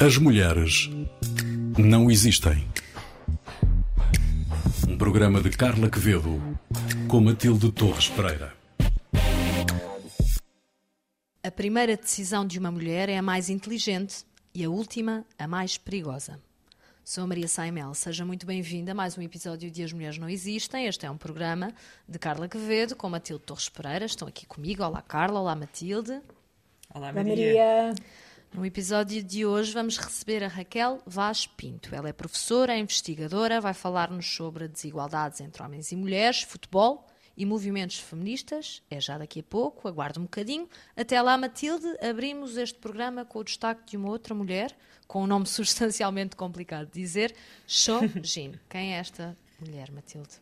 As mulheres não existem. Um programa de Carla Quevedo com Matilde Torres Pereira. A primeira decisão de uma mulher é a mais inteligente e a última a mais perigosa. Sou a Maria Saimel, seja muito bem-vinda a mais um episódio de As Mulheres Não Existem. Este é um programa de Carla Quevedo com Matilde Torres Pereira. Estão aqui comigo. Olá, Carla. Olá, Matilde. Olá, Maria. Maria. No episódio de hoje vamos receber a Raquel Vaz Pinto. Ela é professora, é investigadora, vai falar-nos sobre desigualdades entre homens e mulheres, futebol e movimentos feministas. É já daqui a pouco, aguarde um bocadinho. Até lá, Matilde, abrimos este programa com o destaque de uma outra mulher, com um nome substancialmente complicado de dizer, Jin. Quem é esta mulher, Matilde?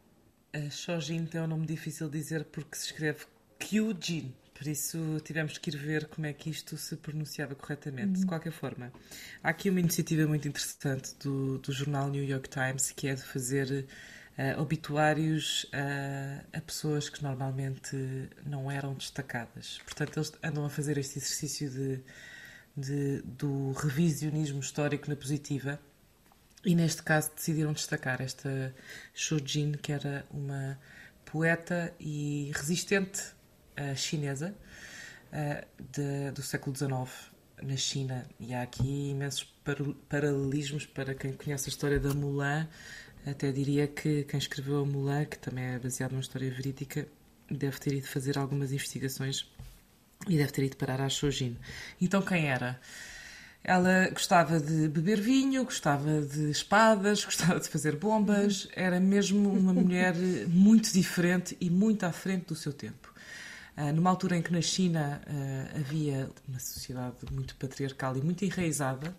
A Jin tem um nome difícil de dizer porque se escreve Kyujin. Por isso tivemos que ir ver como é que isto se pronunciava corretamente. Uhum. De qualquer forma, há aqui uma iniciativa muito interessante do, do jornal New York Times que é de fazer uh, obituários uh, a pessoas que normalmente não eram destacadas. Portanto, eles andam a fazer este exercício de, de do revisionismo histórico na positiva. E neste caso decidiram destacar esta Shojin, que era uma poeta e resistente chinesa de, do século XIX na China. E há aqui imensos paralelismos para quem conhece a história da Mulan. Até diria que quem escreveu a Mulan, que também é baseado numa história verídica, deve ter ido fazer algumas investigações e deve ter ido parar à Shojin. Então, quem era? Ela gostava de beber vinho, gostava de espadas, gostava de fazer bombas, era mesmo uma mulher muito diferente e muito à frente do seu tempo. Uh, numa altura em que na China uh, havia uma sociedade muito patriarcal e muito enraizada,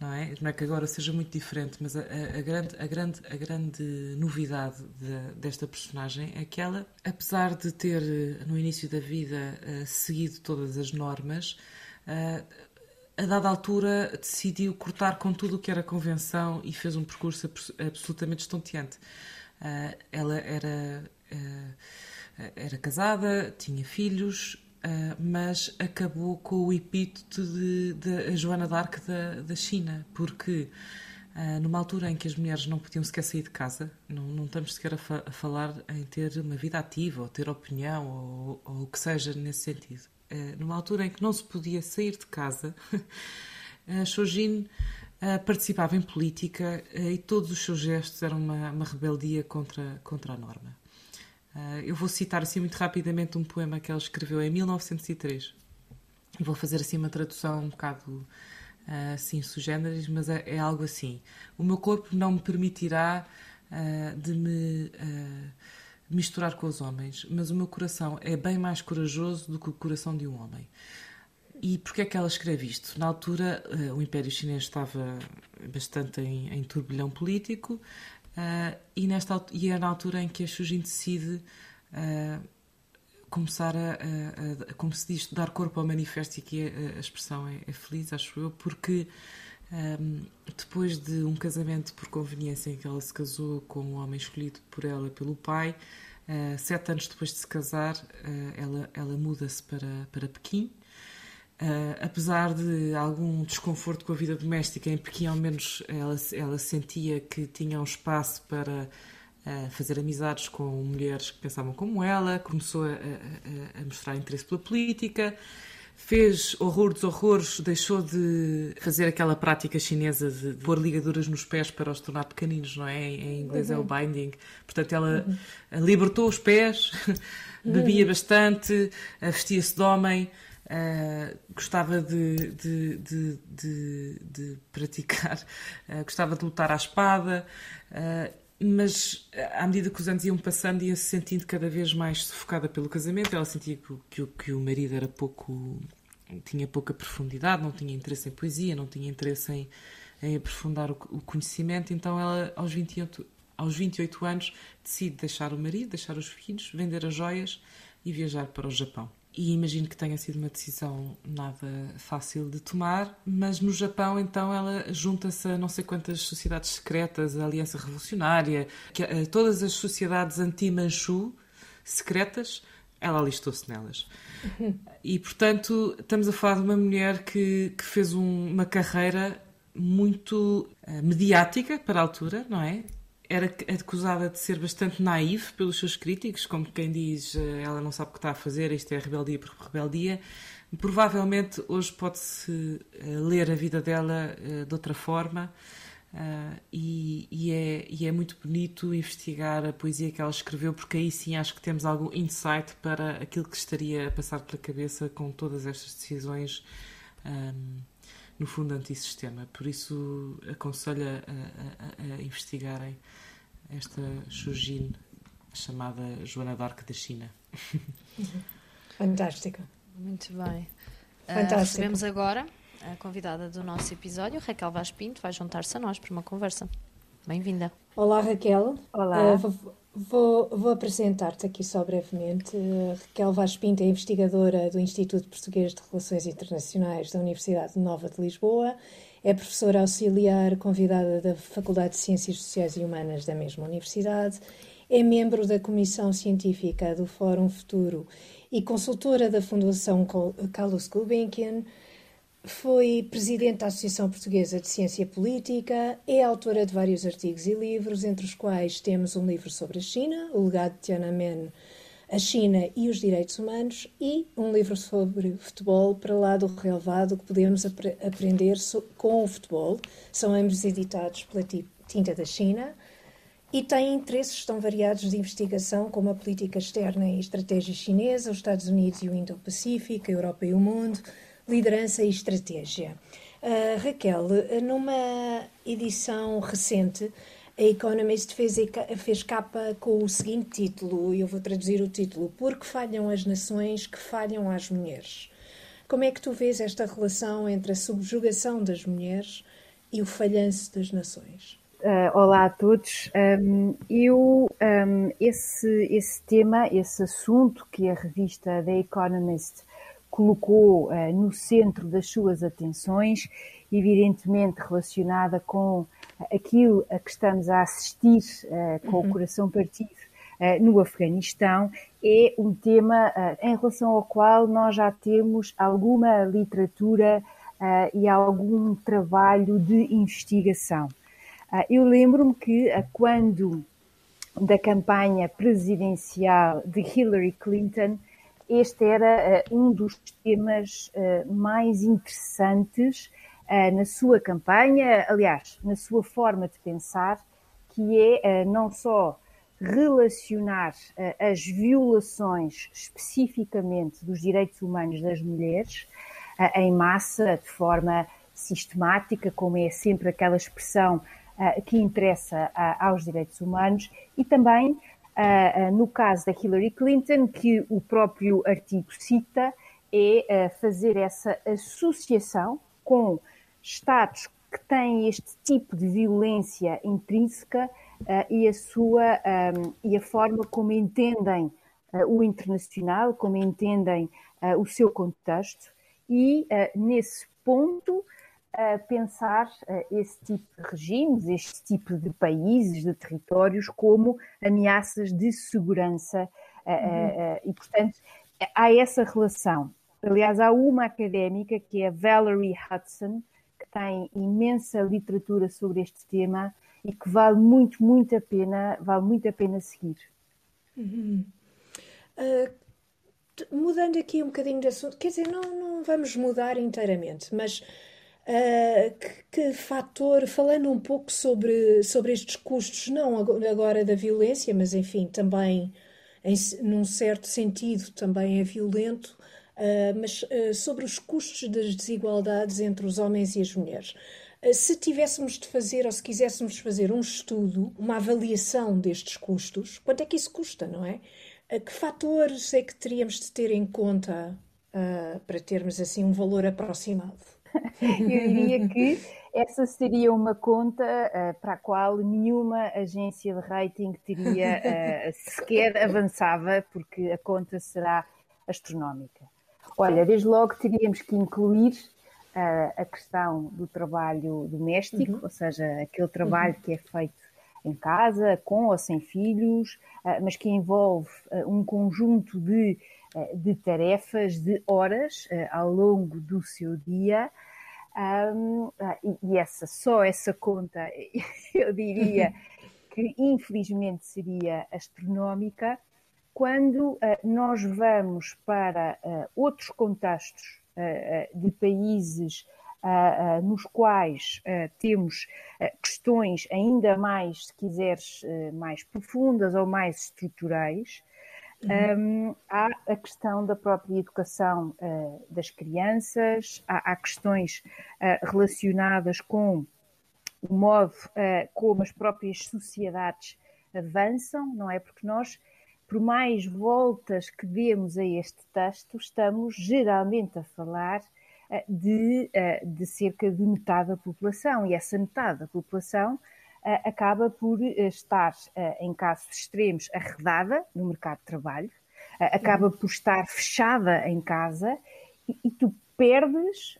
não é? Não é que agora seja muito diferente, mas a, a, grande, a, grande, a grande novidade de, desta personagem é que ela, apesar de ter no início da vida uh, seguido todas as normas, a dada altura decidiu cortar com tudo o que era convenção e fez um percurso absolutamente estonteante. ela era era casada, tinha filhos, Uh, mas acabou com o epíteto de, de Joana d'Arc da, da China, porque uh, numa altura em que as mulheres não podiam sequer sair de casa, não, não estamos sequer a, fa a falar em ter uma vida ativa, ou ter opinião, ou, ou o que seja nesse sentido. Uh, numa altura em que não se podia sair de casa, a Shojin participava em política e todos os seus gestos eram uma, uma rebeldia contra, contra a norma. Uh, eu vou citar assim muito rapidamente um poema que ela escreveu em 1903. Vou fazer assim uma tradução um bocado uh, assim sugêneres, mas é, é, algo assim. O meu corpo não me permitirá uh, de me misturar com os homens, mas o meu coração é bem mais corajoso do que o coração de um homem. E porquê é que ela escreve isto? Na altura, o Império Chinês estava bastante em, em turbilhão político, Uh, e, nesta, e é na altura em que a Shujin decide uh, começar a, a, a, como se diz, dar corpo ao manifesto, e aqui a, a expressão é, é, feliz, acho eu, porque um, depois de um casamento por conveniência em que ela se casou com um homem escolhido por ela pelo pai, uh, sete anos depois de se casar, ela, ela muda-se para, para Pequim Uh, apesar de algum desconforto com a vida doméstica, em Pequim ao menos ela, ela sentia que tinha um espaço para uh, fazer amizades com mulheres que pensavam como ela, começou a, a, a, mostrar interesse pela política, fez horror dos horrores, deixou de fazer aquela prática chinesa de, de pôr ligaduras nos pés para os tornar pequeninos, não é? Em inglês uhum. é o uhum. binding. Portanto, ela uhum. libertou os pés, bebia uhum. bastante, vestia-se de homem. Uh, gostava de, de, de, de praticar, uh, gostava de lutar à espada, uh, mas à medida que os anos iam passando, ia se sentindo cada vez mais sufocada pelo casamento. Ela sentia que, que, que o marido era pouco. tinha pouca profundidade, não tinha interesse em poesia, não tinha interesse em, em aprofundar o, o conhecimento, então ela, aos 28, aos 28 anos, decide deixar o marido, deixar os filhos, vender as joias e viajar para o Japão. E imagino que tenha sido uma decisão nada fácil de tomar, mas no Japão, então, ela junta-se a não sei quantas sociedades secretas, a Aliança Revolucionária, que, a, todas as sociedades anti-Manchu secretas ela alistou-se nelas. E, portanto, estamos a falar de uma mulher que, que fez um, uma carreira muito uh, mediática para a altura, não é? Era acusada de ser bastante naiva pelos seus críticos, como quem diz uh, ela não sabe o que está a fazer, isto é rebeldia por rebeldia. Provavelmente hoje pode-se uh, ler a vida dela de outra forma e, e, é, e, é, muito bonito investigar a poesia que ela escreveu, porque aí sim acho que temos algum insight para aquilo que estaria a passar pela cabeça com todas estas decisões, um, no fundo, antissistema. Por isso, aconselho a, a, a, investigarem esta Shujin, chamada Joana d'Arc da China. Fantástica. Muito bem. Fantástica. Uh, recebemos agora a convidada do nosso episódio, Raquel Vaz Pinto, vai juntar-se a nós para uma conversa. Bem-vinda. Olá, Raquel. Olá. Uh, vou, vou, vou apresentar-te aqui só brevemente. Uh, Raquel Vaz Pinto é investigadora do Instituto Português de Relações Internacionais da Universidade Nova de Lisboa. É professora auxiliar convidada da Faculdade de Ciências Sociais e Humanas da mesma universidade. É membro da Comissão Científica do Fórum Futuro e consultora da Fundação Carlos Gulbenkian foi presidente da Associação Portuguesa de Ciência Política, é autora de vários artigos e livros, entre os quais temos um livro sobre a China, O Legado de Tiananmen, a China e os Direitos Humanos, e um livro sobre futebol, para lá do relevado, que podemos ap aprender so com o futebol. São ambos editados pela Tinta da China. E tem interesses tão variados de investigação como a política externa e estratégia chinesa, os Estados Unidos e o Indo-Pacífico, a Europa e o mundo, liderança e estratégia. Uh, Raquel, numa edição recente, a Economist fez, fez capa com o seguinte título, e eu vou traduzir o título: Porque falham as nações que falham às mulheres. Como é que tu vês esta relação entre a subjugação das mulheres e o falhanço das nações? Uh, olá a todos. Um, eu, um, esse, esse tema, esse assunto que a revista The Economist colocou uh, no centro das suas atenções, evidentemente relacionada com aquilo a que estamos a assistir uh, com uhum. o coração partido no Afeganistão, é um tema em relação ao qual nós já temos alguma literatura e algum trabalho de investigação. eu lembro-me que quando da campanha presidencial de Hillary Clinton, este era uh, um dos temas uh, mais interessantes uh, na sua campanha, aliás, na sua forma de pensar, que é não só relacionar as violações especificamente dos direitos humanos das mulheres em massa, de forma sistemática, como é sempre aquela expressão que interessa aos direitos humanos, e também uh, no caso da Hillary Clinton, que o próprio artigo cita, é uh, fazer essa associação com Estados que têm este tipo de violência intrínseca e a sua um, e a forma como entendem o internacional, como entendem o seu contexto. E nesse ponto a pensar uh, esse tipo de regimes, este tipo de países, de territórios, como ameaças de segurança. Uh, uhum. uh, e, portanto, há essa relação. Aliás, há uma académica, que é a Valerie Hudson, que tem imensa literatura sobre este tema e que vale muito, muito a pena, vale muito a pena seguir. Uhum. mudando aqui um bocadinho de assunto, quer dizer, não, não vamos mudar inteiramente, mas Uh, que, que, fator, falando um pouco sobre, sobre estes custos, não agora da violência, mas enfim, também em, num certo sentido também é violento, uh, mas uh, sobre os custos das desigualdades entre os homens e as mulheres. se tivéssemos de fazer, ou se quiséssemos fazer um estudo, uma avaliação destes custos, quanto é que isso custa, não é? que fatores é que teríamos de ter em conta para termos assim um valor aproximado? Eu diria que essa seria uma conta uh, para a qual nenhuma agência de rating teria uh, sequer avançava, porque a conta será astronómica. Olha, desde logo teríamos que incluir uh, a questão do trabalho doméstico, uhum. ou seja, aquele trabalho uhum. que é feito em casa, com ou sem filhos, mas que envolve um conjunto de de tarefas, de horas ao longo do seu dia. Um, e essa, só essa conta, eu diria que infelizmente seria astronómica, quando uh, nós vamos para uh, outros contextos uh, de países nos quais temos questões ainda mais, se quiseres, mais profundas ou mais estruturais, uhum. um, há a questão da própria educação das crianças, há, há questões relacionadas com o modo como as próprias sociedades avançam, não é? Porque nós por mais voltas que demos a este texto, estamos geralmente a falar de, de cerca de metade da população, e essa metade da população acaba por estar, em casos extremos, arredada no mercado de trabalho, acaba uhum. por estar fechada em casa e, e tu perdes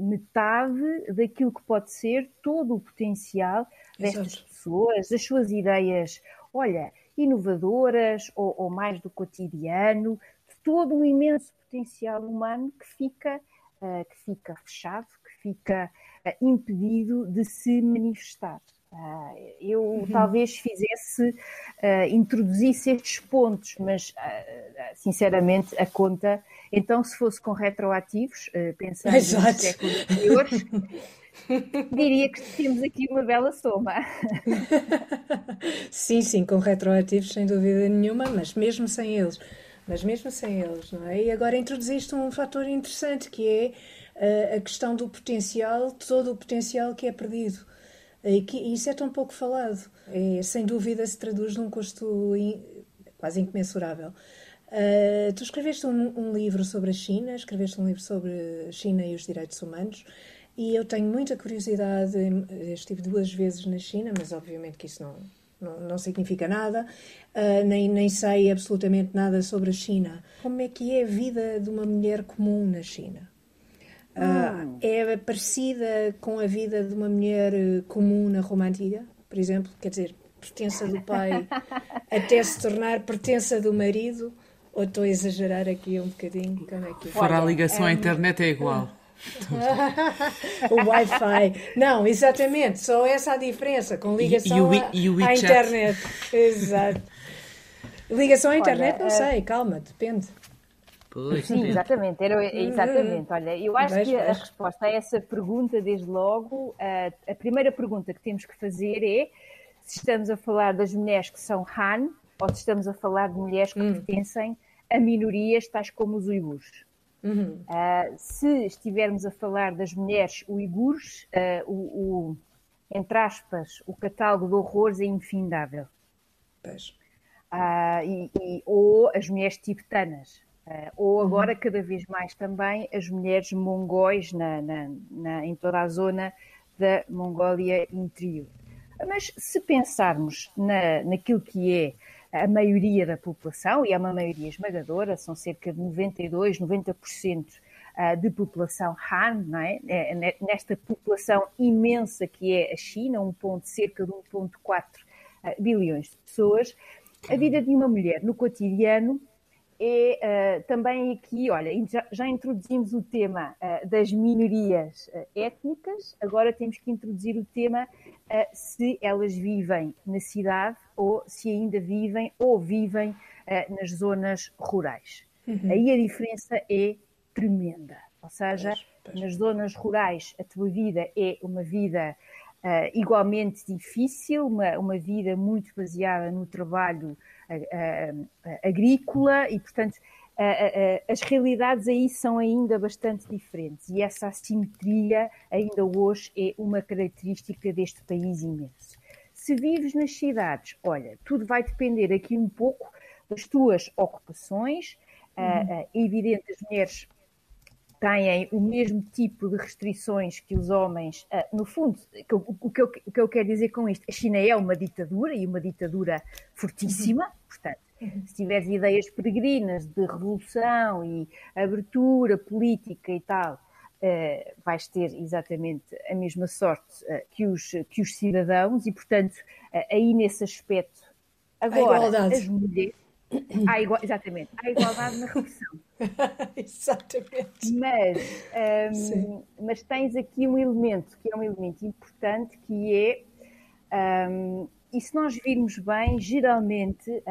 metade daquilo que pode ser todo o potencial destas Exato. pessoas, as suas ideias. Olha, inovadoras ou, ou mais do cotidiano, de todo um imenso potencial humano que fica, que fica fechado, fica uh, impedido de se manifestar. Uh, eu uhum. talvez fizesse, introduzisse estes pontos, mas sinceramente a conta, então se fosse com retroativos, pensando Exato. nos séculos anteriores, Diria que temos aqui uma bela soma. sim, sim, com retroativos sem dúvida nenhuma, mas mesmo sem eles. Mas mesmo sem eles, não é? E agora introduziste um fator interessante que é a questão do potencial, todo o potencial que é perdido. E que isso é tão pouco falado. É, sem dúvida se traduz num custo in, quase incomensurável. Uh, tu escreveste um, um, livro sobre a China, escreveste um livro sobre a China e os direitos humanos. E eu tenho muita curiosidade, estive duas vezes na China, mas obviamente que isso não, não, não significa nada, uh, nem, nem sei absolutamente nada sobre a China. Como é que é a vida de uma mulher comum na China? Uh, é parecida com a vida de uma mulher comum na Roma Antiga, por exemplo? Quer dizer, pertença do pai até se tornar pertença do marido? Ou estou a exagerar aqui um bocadinho? Como é que é? Fora a ligação é, à internet é igual. o Wi-Fi. Não, exatamente, só essa a diferença, com ligação e, e o, e à internet. Exato. Ligação à internet, Olha, não sei, uh... calma, depende. Pois, Sim, exatamente, era, exatamente. Olha, eu acho que a resposta a essa pergunta, desde logo, a, a primeira pergunta que temos que fazer é se estamos a falar das mulheres que são Han ou se estamos a falar de mulheres que hum. pertencem a minorias tais como os uigures. Uhum. Uh, se estivermos a falar das mulheres uigures, uh, o, o, entre aspas, o catálogo de horrores é infindável. Uh, e, e, ou as mulheres tibetanas, ou uhum. agora, uhum. cada vez mais também, as mulheres mongóis na, na, na, em toda a zona da Mongólia interior. Mas se pensarmos na, naquilo que é a maioria da população, e é uma maioria esmagadora, são cerca de 92, 90% ah, de população Han, não é? é nesta população imensa que é a China, um ponto, cerca de 1,4 ah, bilhões de pessoas, a vida de uma mulher no cotidiano é uh, também aqui, olha, já, já introduzimos o tema uh, das minorias uh, étnicas, agora temos que introduzir o tema se elas vivem na cidade ou se ainda vivem ou vivem nas zonas rurais. Uhum. Aí a diferença é tremenda. Ou seja, pois, pois. nas zonas rurais a tua vida é uma vida igualmente difícil, uma, uma vida muito baseada no trabalho agrícola e, portanto, as realidades aí são ainda bastante diferentes e essa assimetria ainda hoje é uma característica deste país imenso. Se vives nas cidades, olha, tudo vai depender aqui um pouco das tuas ocupações. Uhum. é evidente, as mulheres têm o mesmo tipo de restrições que os homens. Uh, no fundo, o que, eu, o que eu quero dizer com isto, a China é uma ditadura e uma ditadura fortíssima, uhum. Se tiveres ideias peregrinas de revolução e abertura política e tal, uh, vais ter exatamente a mesma sorte uh, que, os, que os cidadãos e, portanto, aí nesse aspecto, agora, as mulheres Há igual, exatamente, há igualdade na repressão. exatamente. Mas, um, mas tens aqui um elemento que é um elemento importante que é um, e se nós virmos bem, geralmente,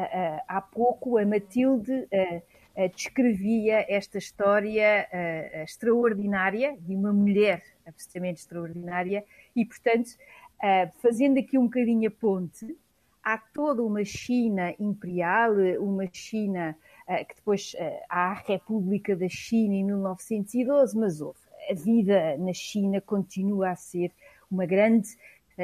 há pouco a Matilde descrevia esta história extraordinária de uma mulher absolutamente extraordinária e, portanto, fazendo aqui um bocadinho a ponte, há toda uma China imperial, uma China que depois há a República da China em 1912, mas houve. A vida na China continua a ser uma grande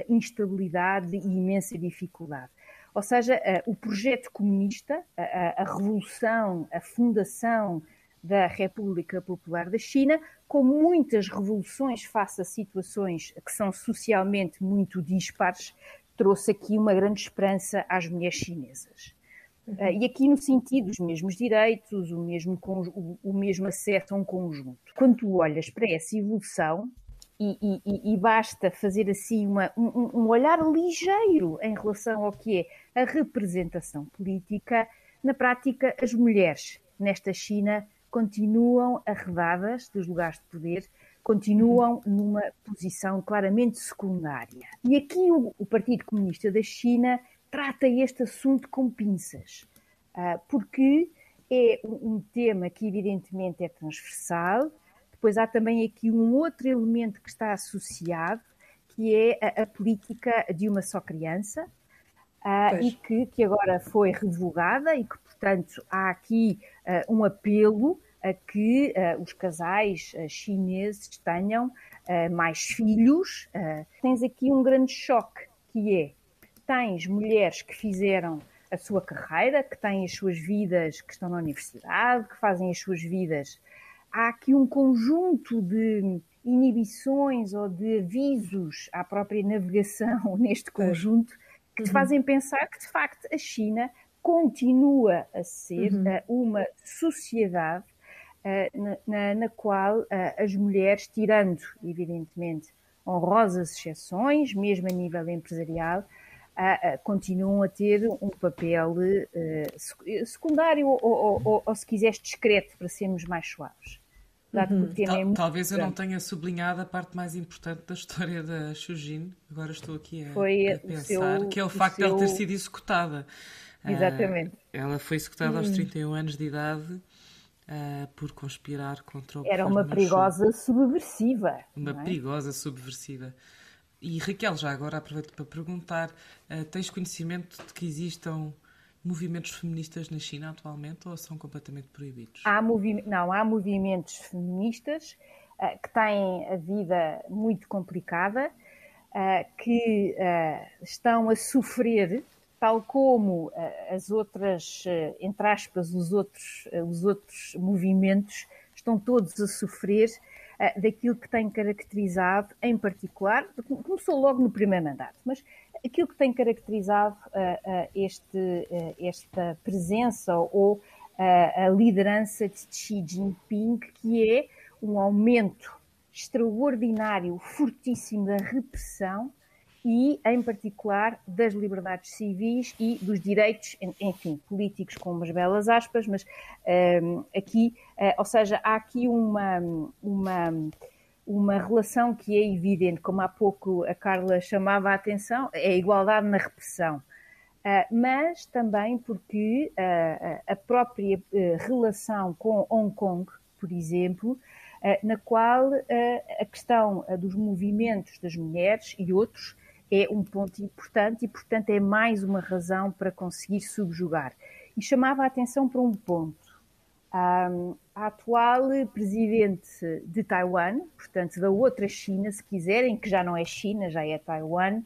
instabilidade e imensa dificuldade. Ou seja, o projeto comunista, a, revolução, a fundação da República Popular da China, com muitas revoluções face a situações que são socialmente muito dispares, trouxe aqui uma grande esperança às mulheres chinesas. Uhum. E aqui no sentido dos mesmos direitos, o mesmo, o mesmo acesso a um conjunto. Quando tu olhas para essa evolução, e, e, e, basta fazer assim uma, um, um, olhar ligeiro em relação ao que é a representação política. Na prática, as mulheres nesta China continuam arredadas dos lugares de poder, continuam numa posição claramente secundária. E aqui o, o Partido Comunista da China trata este assunto com pinças, ah, porque é um tema que evidentemente é transversal, depois há também aqui um outro elemento que está associado, que é a, a política de uma só criança, uh, e que, que agora foi revogada e que, portanto, há aqui uh, um apelo a que uh, os casais chineses tenham mais filhos. tens aqui um grande choque, que é, tens mulheres que fizeram a sua carreira, que têm as suas vidas, que estão na universidade, que fazem as suas vidas há aqui um conjunto de inibições ou de avisos à própria navegação neste conjunto que te uhum. fazem pensar que, de facto, a China continua a ser uhum. uh, uma sociedade uh, na, na, na, qual uh, as mulheres, tirando, evidentemente, honrosas exceções, mesmo a nível empresarial, continuam a ter um papel secundário ou, ou, ou, ou, se quiseres, discreto, para sermos mais suaves. Uhum. É Tal, é talvez eu não tenha sublinhado a parte mais importante da história da Shujin. Agora estou aqui a, foi a pensar, seu, que é o facto seu... de ela ter sido executada. Exatamente. Uh, ela foi executada uhum. aos 31 anos de idade uh, por conspirar contra o Era uma perigosa subversiva. Uma é? perigosa subversiva. E Raquel, já agora aproveito para perguntar: uh, tens conhecimento de que existam movimentos feministas na China atualmente ou são completamente proibidos? Há não, há movimentos feministas uh, que têm a vida muito complicada, uh, que estão a sofrer, tal como as outras, entre aspas, os outros, os outros movimentos estão todos a sofrer daquilo que tem caracterizado, em particular, começou logo no primeiro mandato, mas aquilo que tem caracterizado uh, uh, este, uh, esta presença ou a liderança de Xi Jinping, que é um aumento extraordinário, fortíssimo da repressão e, em particular, das liberdades civis e dos direitos, enfim, políticos, com umas belas aspas, mas aqui, ou seja, há aqui uma, uma uma relação que é evidente, como há pouco a Carla chamava a atenção, é a igualdade na repressão. Uh, mas também porque uh, a própria uh, relação com Hong Kong, por exemplo, na qual a questão dos movimentos das mulheres e outros é um ponto importante e, portanto, é mais uma razão para conseguir subjugar. E chamava a atenção para um ponto a atual presidente de Taiwan, portanto da outra China, se quiserem, que já não é China, já é Taiwan,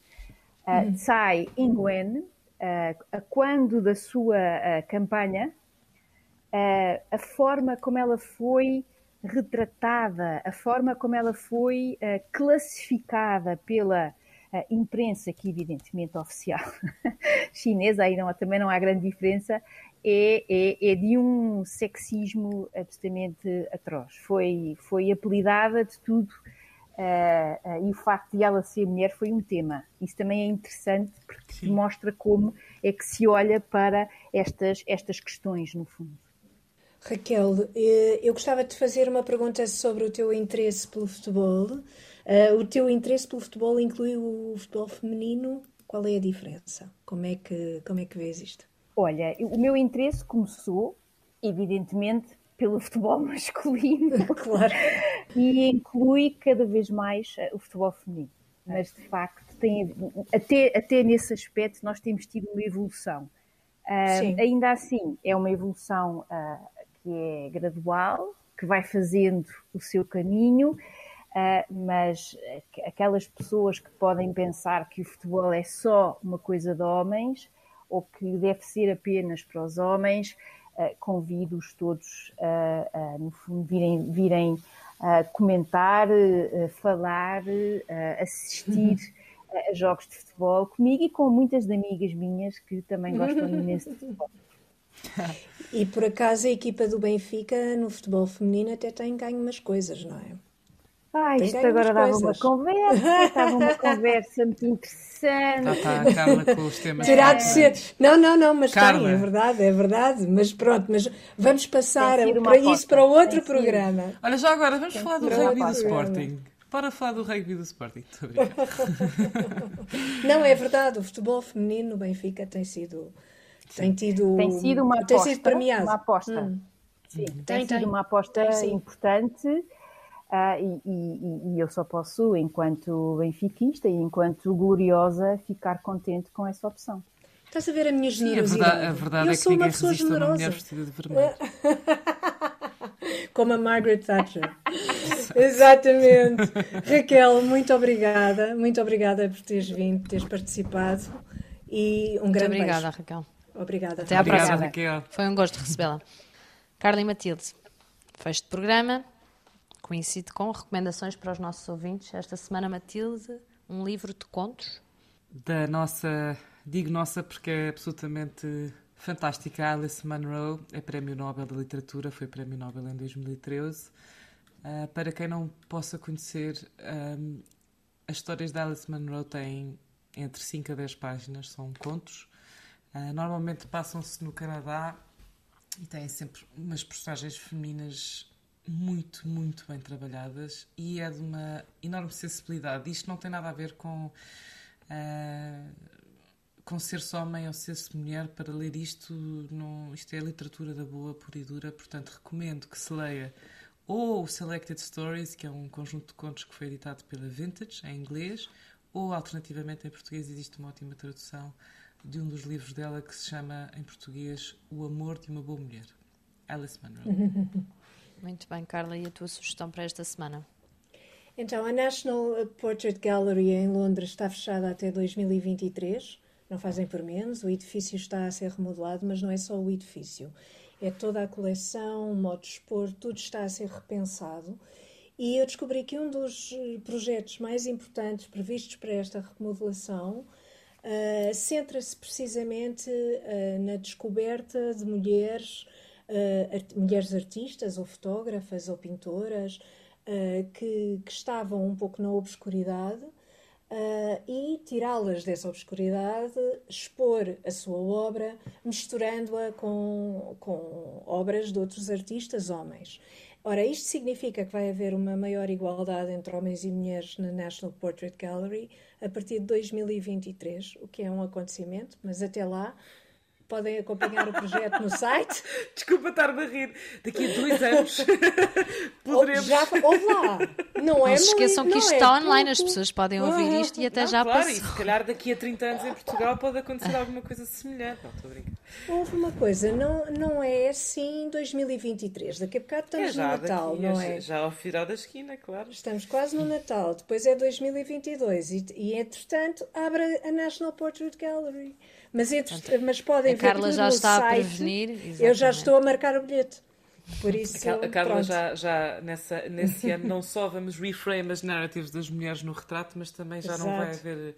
uh, Tsai Ing-wen, uh, quando da sua uh, campanha, uh, a forma como ela foi retratada, a forma como ela foi classificada pela imprensa, que evidentemente oficial chinesa, aí não, também não há grande diferença, é, é, é, de um sexismo absolutamente atroz. Foi, foi apelidada de tudo uh, uh, uh, e o facto de ela ser mulher foi um tema. Isso também é interessante porque Sim. mostra como é que se olha para estas, estas questões, no fundo. Raquel, eu gostava de fazer uma pergunta sobre o teu interesse pelo futebol. O teu interesse pelo futebol inclui o futebol feminino? Qual é a diferença? Como é que, como é que vês isto? Olha, o meu interesse começou, evidentemente, pelo futebol masculino. claro. E inclui cada vez mais eh, o futebol feminino. Mas, de facto, tem, até, até nesse aspecto nós temos tido uma evolução. Uh, ainda assim, é uma evolução uh, que é gradual, que vai fazendo o seu caminho, uh, mas aquelas pessoas que podem pensar que o futebol é só uma coisa de homens, ou que deve ser apenas para os homens, uh, convido-os todos a, no fundo, virem, virem comentar, falar, assistir a jogos de futebol comigo e com muitas amigas minhas que também gostam imenso de futebol. E por acaso a equipa do Benfica no futebol feminino até tem ganho umas coisas, não é? Ah, isto agora dava uma conversa, estava uma conversa muito interessante. Tá, tá, a Carla com os temas. Terá de ser. Não, não, não, mas Carla. tem, é verdade, é verdade. Mas pronto, mas vamos passar para isso para outro programa. Olha, já agora vamos tem falar do rugby do Sporting. Para falar do rugby do Sporting. não, é verdade, o futebol feminino no Benfica tem sido. Tem tido. Tem sido uma aposta. Tem sido premiado. Uma aposta. Hum. Sim, tem, tem, sido tem. uma aposta tem, importante ah, e, e, e, eu só posso, enquanto benfiquista e enquanto gloriosa, ficar contente com essa opção. Estás a ver a minha generosidade? Sim, a verdade, a verdade eu é que generosa. a uma mulher vestida de vermelho. Como a Margaret Thatcher. Exatamente. Raquel, muito obrigada. Muito obrigada por teres vindo, teres participado. E um grande muito obrigada, beijo. Raquel. Obrigada. Até à próxima. Raquel. Foi um gosto recebê-la. Carla e Matilde, fecho de programa coincide com recomendações para os nossos ouvintes. Esta semana, Matilde, um livro de contos. Da nossa, digo nossa porque é absolutamente fantástica, Alice Munro, é Prémio Nobel da Literatura, foi Prémio Nobel em 2013. Uh, ah, para quem não possa conhecer, um, as histórias da Alice Munro têm entre 5 a 10 páginas, são contos. Uh, normalmente passam-se no Canadá e têm sempre umas personagens femininas muito, muito bem trabalhadas e é de uma enorme sensibilidade. Isto não tem nada a ver com, uh, com ser-se homem ou ser-se mulher. Para ler isto, não, isto é a literatura da boa, pura e dura, portanto, recomendo que se leia ou Selected Stories, que é um conjunto de contos que foi editado pela Vintage, em inglês, ou alternativamente em português existe uma ótima tradução de um dos livros dela que se chama em português O Amor de uma Boa Mulher. Alice Munro. Muito bem, Carla, e a tua sugestão para esta semana? Então, a National Portrait Gallery em Londres está fechada até 2023, não fazem por menos. O edifício está a ser remodelado, mas não é só o edifício, é toda a coleção, o modo de expor, tudo está a ser repensado. E eu descobri que um dos projetos mais importantes previstos para esta remodelação uh, centra-se precisamente uh, na descoberta de mulheres uh, mulheres artistas ou fotógrafas ou pintoras uh, que, que, estavam um pouco na obscuridade uh, e tirá-las dessa obscuridade, expor a sua obra, misturando-a com, com obras de outros artistas homens. Ora, isto significa que vai haver uma maior igualdade entre homens e mulheres na National Portrait Gallery a partir de 2023, o que é um acontecimento, mas até lá podem acompanhar o projeto no site. Desculpa estar a rir. Daqui a dois anos poderemos. Já, ouve lá. Não, não é se esqueçam que isto é está online, as pessoas podem ouvir isto e até não, já claro, passou. E se calhar daqui a 30 anos em Portugal pode acontecer alguma coisa semelhante. Não, estou a brincar. Houve uma coisa, não, não é assim 2023. Daqui a bocado estamos é no Natal, daqui, não é? Já ao final da esquina, claro. Estamos quase no Natal, depois é 2022 e, e entretanto abre a National Portrait Gallery. Mas, entre, mas podem a ver Carla já está site. a prevenir. Exatamente. Eu já estou a marcar o bilhete. Por isso, a Carla já, já nessa, nesse ano não só vamos reframe as narrativas das mulheres no retrato, mas também já Exato. não vai haver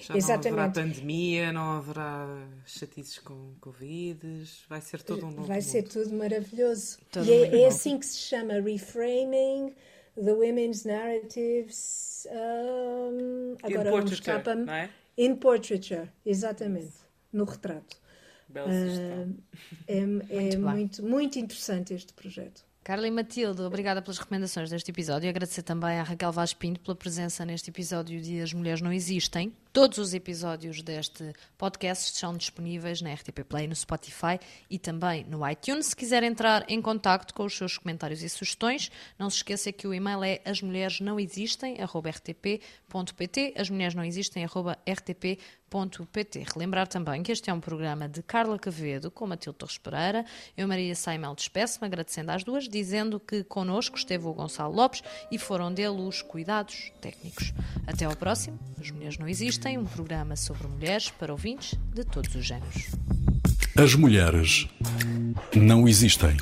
já Exatamente. não haverá pandemia, não haverá chatices com Covid, vai ser todo um novo Vai mundo. ser tudo maravilhoso. Todo e é, é assim que se chama reframing The Women's Narratives. Um, agora in vamos portraiture, não é? In Portraiture, exatamente. No retrato. Bela. Uh, é é muito, muito interessante este projeto. Carla e Matilde, obrigada pelas recomendações deste episódio e agradecer também à Raquel Vaz Pinto pela presença neste episódio de As Mulheres Não Existem. Todos os episódios deste podcast estão disponíveis na RTP Play, no Spotify e também no iTunes. Se quiser entrar em contato com os seus comentários e sugestões, não se esqueça que o e-mail é asmulheresnãoexistem.rtp.pt asmulheresnãoexistem.rtp.pt Relembrar também que este é um programa de Carla Quevedo com Matilde Torres Pereira. Eu, Maria Saimel, despeço-me agradecendo às duas, dizendo que connosco esteve o Gonçalo Lopes e foram dele os cuidados técnicos. Até ao próximo. As Mulheres Não Existem, um programa sobre mulheres para ouvintes de todos os géneros. As mulheres não existem.